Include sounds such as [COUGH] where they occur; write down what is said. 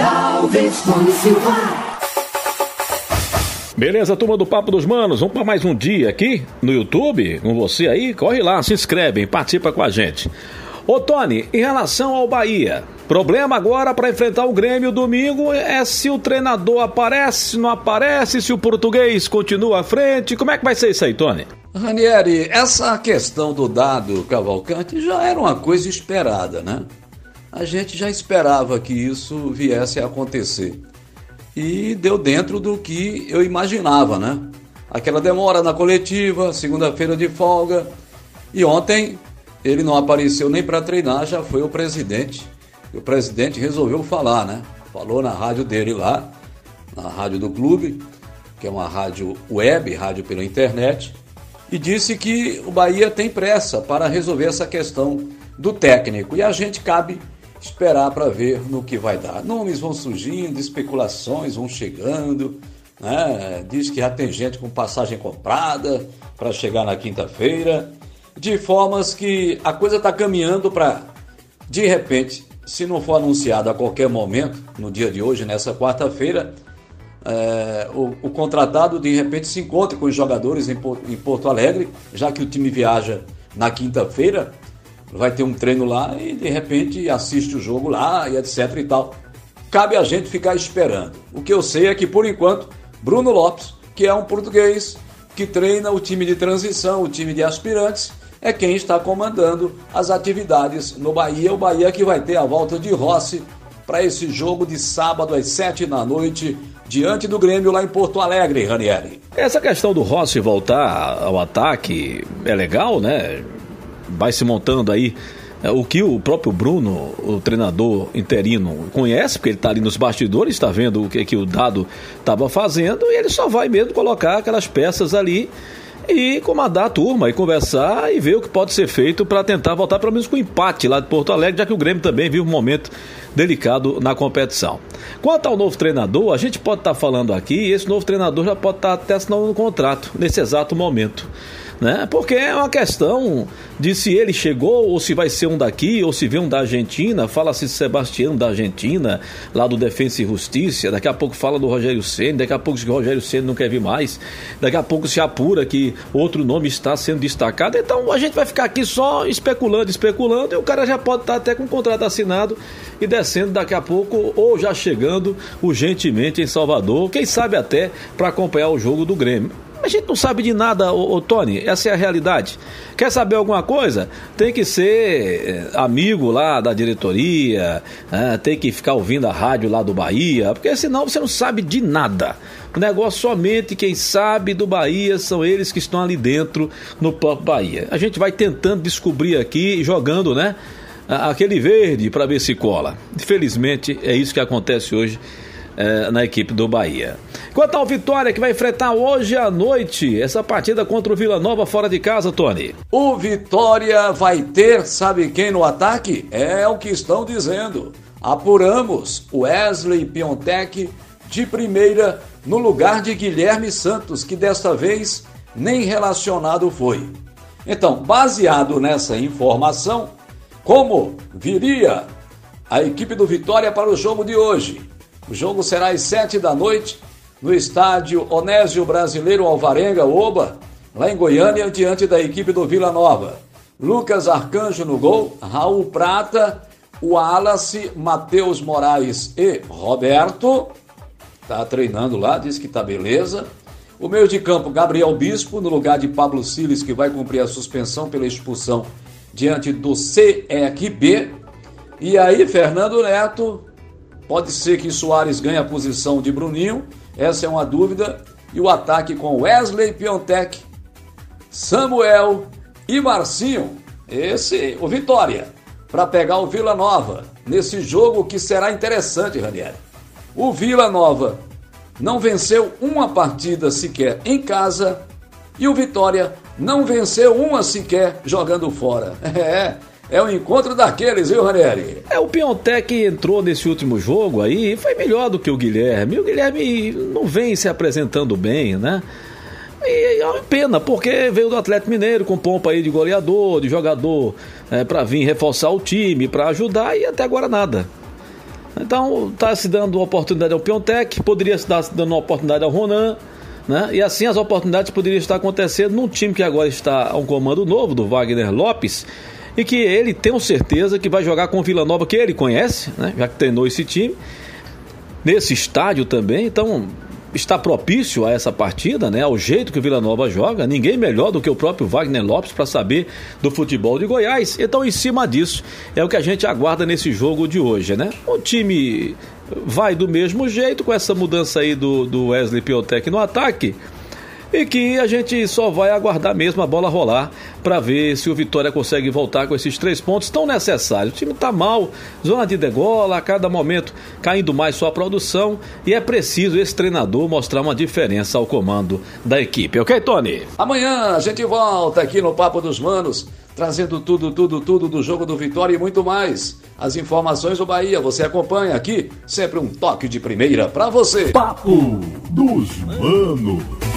Alves, Silva. Beleza, turma do Papo dos Manos, vamos para mais um dia aqui no YouTube, com você aí, corre lá, se inscreve, participa com a gente. Ô Tony, em relação ao Bahia, problema agora para enfrentar o Grêmio domingo é se o treinador aparece, não aparece, se o português continua à frente, como é que vai ser isso aí, Tony? Ranieri, essa questão do dado Cavalcante já era uma coisa esperada, né? A gente já esperava que isso viesse a acontecer e deu dentro do que eu imaginava, né? Aquela demora na coletiva, segunda-feira de folga. E ontem ele não apareceu nem para treinar, já foi o presidente. E o presidente resolveu falar, né? Falou na rádio dele lá, na rádio do clube, que é uma rádio web, rádio pela internet, e disse que o Bahia tem pressa para resolver essa questão do técnico. E a gente cabe esperar para ver no que vai dar. Nomes vão surgindo, especulações vão chegando, né? diz que já tem gente com passagem comprada para chegar na quinta-feira, de formas que a coisa está caminhando para, de repente, se não for anunciado a qualquer momento, no dia de hoje, nessa quarta-feira, é, o, o, contratado de repente se encontre com os jogadores em, em Porto Alegre, já que o time viaja na quinta-feira, vai ter um treino lá e de repente assiste o jogo lá e etc e tal. Cabe a gente ficar esperando. O que eu sei é que por enquanto Bruno Lopes, que é um português que treina o time de transição, o time de aspirantes, é quem está comandando as atividades no Bahia. O Bahia que vai ter a volta de Rossi para esse jogo de sábado às sete da noite diante do Grêmio lá em Porto Alegre, Ranieri. Essa questão do Rossi voltar ao ataque é legal, né? Vai se montando aí é, o que o próprio Bruno, o treinador interino, conhece, porque ele está ali nos bastidores, está vendo o que, que o Dado estava fazendo, e ele só vai mesmo colocar aquelas peças ali e comandar a turma e conversar e ver o que pode ser feito para tentar voltar pelo menos com empate lá de Porto Alegre, já que o Grêmio também vive um momento delicado na competição. Quanto ao novo treinador, a gente pode estar tá falando aqui, e esse novo treinador já pode estar tá até assinando um contrato nesse exato momento né? Porque é uma questão de se ele chegou ou se vai ser um daqui ou se vem um da Argentina. Fala-se Sebastião da Argentina, lá do Defensa e Justiça. Daqui a pouco fala do Rogério Ceni, daqui a pouco o Rogério Ceni não quer vir mais. Daqui a pouco se apura que outro nome está sendo destacado. Então a gente vai ficar aqui só especulando, especulando e o cara já pode estar até com o contrato assinado e descendo daqui a pouco ou já chegando urgentemente em Salvador, quem sabe até para acompanhar o jogo do Grêmio. A gente não sabe de nada, ô, ô, Tony, essa é a realidade. Quer saber alguma coisa? Tem que ser eh, amigo lá da diretoria, é, tem que ficar ouvindo a rádio lá do Bahia, porque senão você não sabe de nada. O negócio somente quem sabe do Bahia são eles que estão ali dentro no próprio Bahia. A gente vai tentando descobrir aqui, jogando, né? Aquele verde para ver se cola. Infelizmente é isso que acontece hoje é, na equipe do Bahia. Quanto ao Vitória, que vai enfrentar hoje à noite essa partida contra o Vila Nova fora de casa, Tony. O Vitória vai ter, sabe quem no ataque? É o que estão dizendo. Apuramos Wesley Piontek de primeira no lugar de Guilherme Santos, que desta vez nem relacionado foi. Então, baseado nessa informação, como viria a equipe do Vitória para o jogo de hoje? O jogo será às sete da noite no estádio Onésio Brasileiro Alvarenga, Oba, lá em Goiânia, diante da equipe do Vila Nova. Lucas Arcanjo no gol, Raul Prata, Wallace, Matheus Moraes e Roberto. Tá treinando lá, diz que tá beleza. O meio de campo, Gabriel Bispo, no lugar de Pablo Siles, que vai cumprir a suspensão pela expulsão diante do CRB. E aí, Fernando Neto, Pode ser que Soares ganhe a posição de Bruninho, essa é uma dúvida. E o ataque com Wesley Piontek, Samuel e Marcinho. Esse, o Vitória, para pegar o Vila Nova nesse jogo que será interessante, Ranieri. O Vila Nova não venceu uma partida sequer em casa e o Vitória não venceu uma sequer jogando fora. [LAUGHS] É, é o encontro daqueles, viu, Ranieri? É, o Piontec entrou nesse último jogo aí foi melhor do que o Guilherme. o Guilherme não vem se apresentando bem, né? E é uma pena, porque veio do Atlético Mineiro com pompa aí de goleador, de jogador é, para vir reforçar o time, para ajudar e até agora nada. Então está se dando oportunidade ao Piontec, poderia estar se dando oportunidade ao Ronan, né? E assim as oportunidades poderiam estar acontecendo num time que agora está a um comando novo do Wagner Lopes e que ele tem certeza que vai jogar com o Vila Nova que ele conhece, né? Já que treinou esse time nesse estádio também. Então está propício a essa partida, né? Ao jeito que o Vila Nova joga, ninguém melhor do que o próprio Wagner Lopes para saber do futebol de Goiás. Então, em cima disso, é o que a gente aguarda nesse jogo de hoje, né? O time vai do mesmo jeito com essa mudança aí do, do Wesley Piotec no ataque e que a gente só vai aguardar mesmo a bola rolar para ver se o Vitória consegue voltar com esses três pontos tão necessários. O time está mal, zona de degola, a cada momento caindo mais sua produção e é preciso esse treinador mostrar uma diferença ao comando da equipe. Ok, Tony? Amanhã a gente volta aqui no Papo dos Manos trazendo tudo, tudo, tudo do jogo do Vitória e muito mais. As informações do Bahia você acompanha aqui, sempre um toque de primeira para você. Papo dos Manos.